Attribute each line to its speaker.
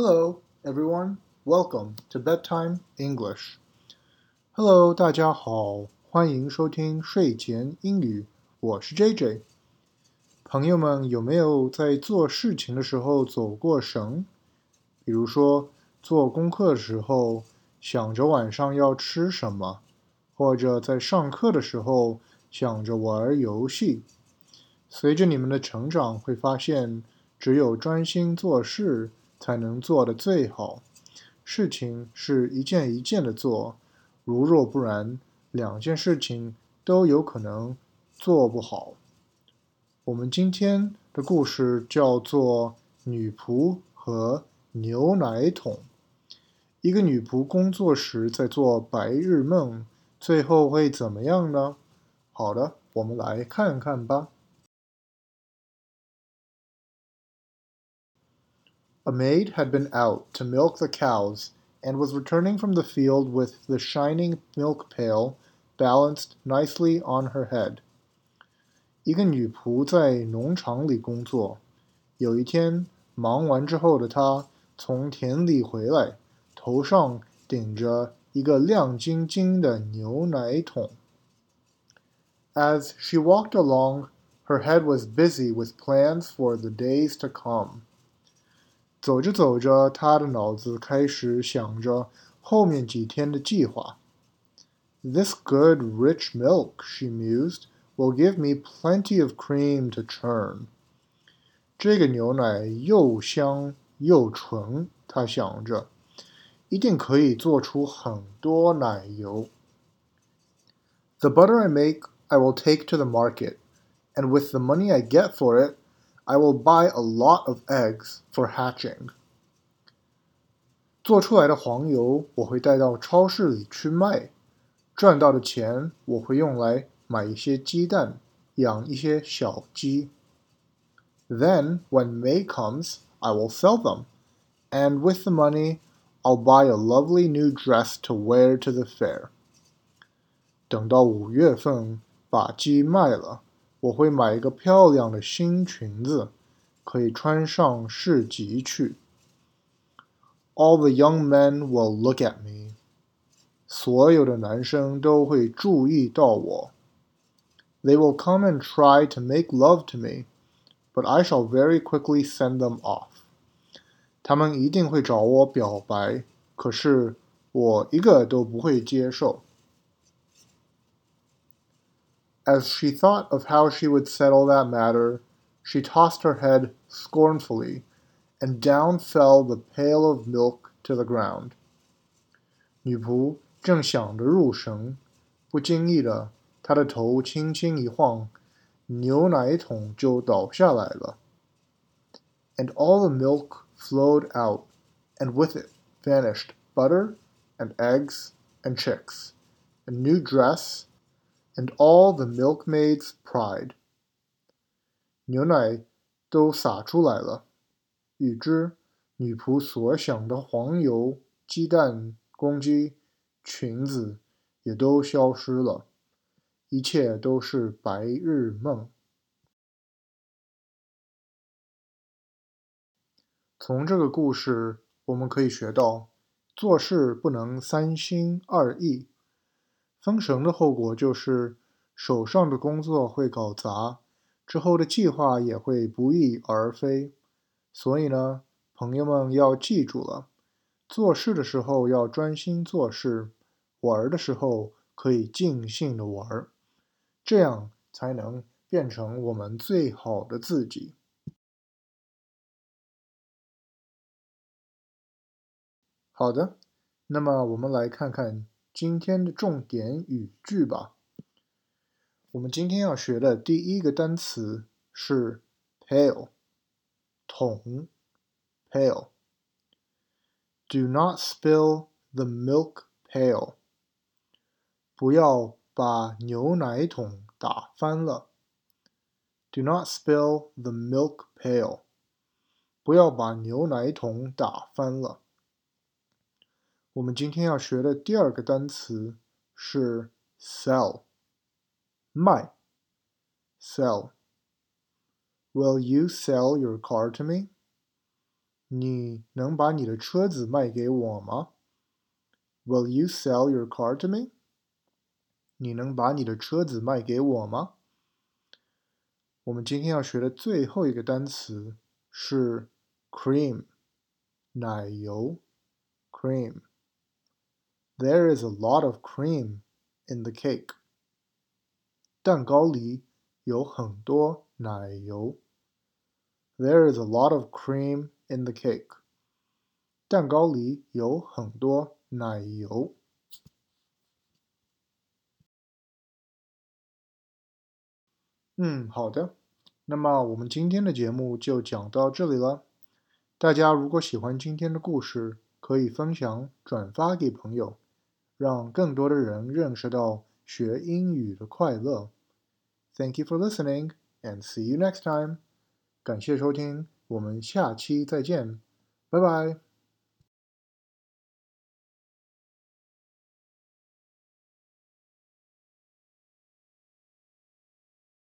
Speaker 1: Hello, everyone. Welcome to bedtime English. Hello，大家好，欢迎收听睡前英语。我是 JJ。朋友们，有没有在做事情的时候走过神？比如说，做功课的时候想着晚上要吃什么，或者在上课的时候想着玩游戏。随着你们的成长，会发现，只有专心做事。才能做得最好。事情是一件一件的做，如若不然，两件事情都有可能做不好。我们今天的故事叫做《女仆和牛奶桶》。一个女仆工作时在做白日梦，最后会怎么样呢？好的，我们来看看吧。A maid had been out to milk the cows and was returning from the field with the shining milk pail balanced nicely on her head. 一个女仆在农场里工作。有一天忙完之后的她从田里回来，头上顶着一个亮晶晶的牛奶桶。As she walked along, her head was busy with plans for the days to come. 走着走着，他的脑子开始想着后面几天的计划。This good, rich milk, she mused, will give me plenty of cream to churn. 这个牛奶又香又纯，他想着，一定可以做出很多奶油。The butter I make, I will take to the market, and with the money I get for it, I will buy a lot of eggs for hatching. 做出来的黄油我会带到超市里去卖，赚到的钱我会用来买一些鸡蛋，养一些小鸡。Then, when May comes, I will sell them, and with the money, I'll buy a lovely new dress to wear to the fair. 等到五月份把鸡卖了。 我会买一个漂亮的新裙子，可以穿上市集去。All the young men will look at me。所有的男生都会注意到我。They will come and try to make love to me, but I shall very quickly send them off。他们一定会找我表白，可是我一个都不会接受。 As she thought of how she would settle that matter, she tossed her head scornfully, and down fell the pail of milk to the ground. 女仆正想着入神，不经意的，她的头轻轻一晃，牛奶桶就倒下来了。And all the milk flowed out, and with it vanished butter and eggs and chicks, a new dress and all the milkmaid's pride. 牛奶都洒出来了，与之女仆所想的黄油、鸡蛋、公鸡、裙子也都消失了，一切都是白日梦。从这个故事，我们可以学到，做事不能三心二意。封神的后果就是手上的工作会搞砸，之后的计划也会不翼而飞。所以呢，朋友们要记住了，做事的时候要专心做事，玩的时候可以尽兴的玩，这样才能变成我们最好的自己。好的，那么我们来看看。今天的重点语句吧。我们今天要学的第一个单词是 pail，桶，pail。Do not spill the milk pail。不要把牛奶桶打翻了。Do not spill the milk pail。不要把牛奶桶打翻了。我们今天要学的第二个单词是 sell，卖，sell。Will you sell your car to me？你能把你的车子卖给我吗？Will you sell your car to me？你能把你的车子卖给我吗？我们今天要学的最后一个单词是 cream，奶油，cream。There is a lot of cream in the cake。蛋糕里有很多奶油。There is a lot of cream in the cake。蛋糕里有很多奶油。嗯，好的。那么我们今天的节目就讲到这里了。大家如果喜欢今天的故事，可以分享转发给朋友，让更多的人认识到学英语的快乐。Thank you for listening and see you next time。感谢收听，我们下期再见，拜拜。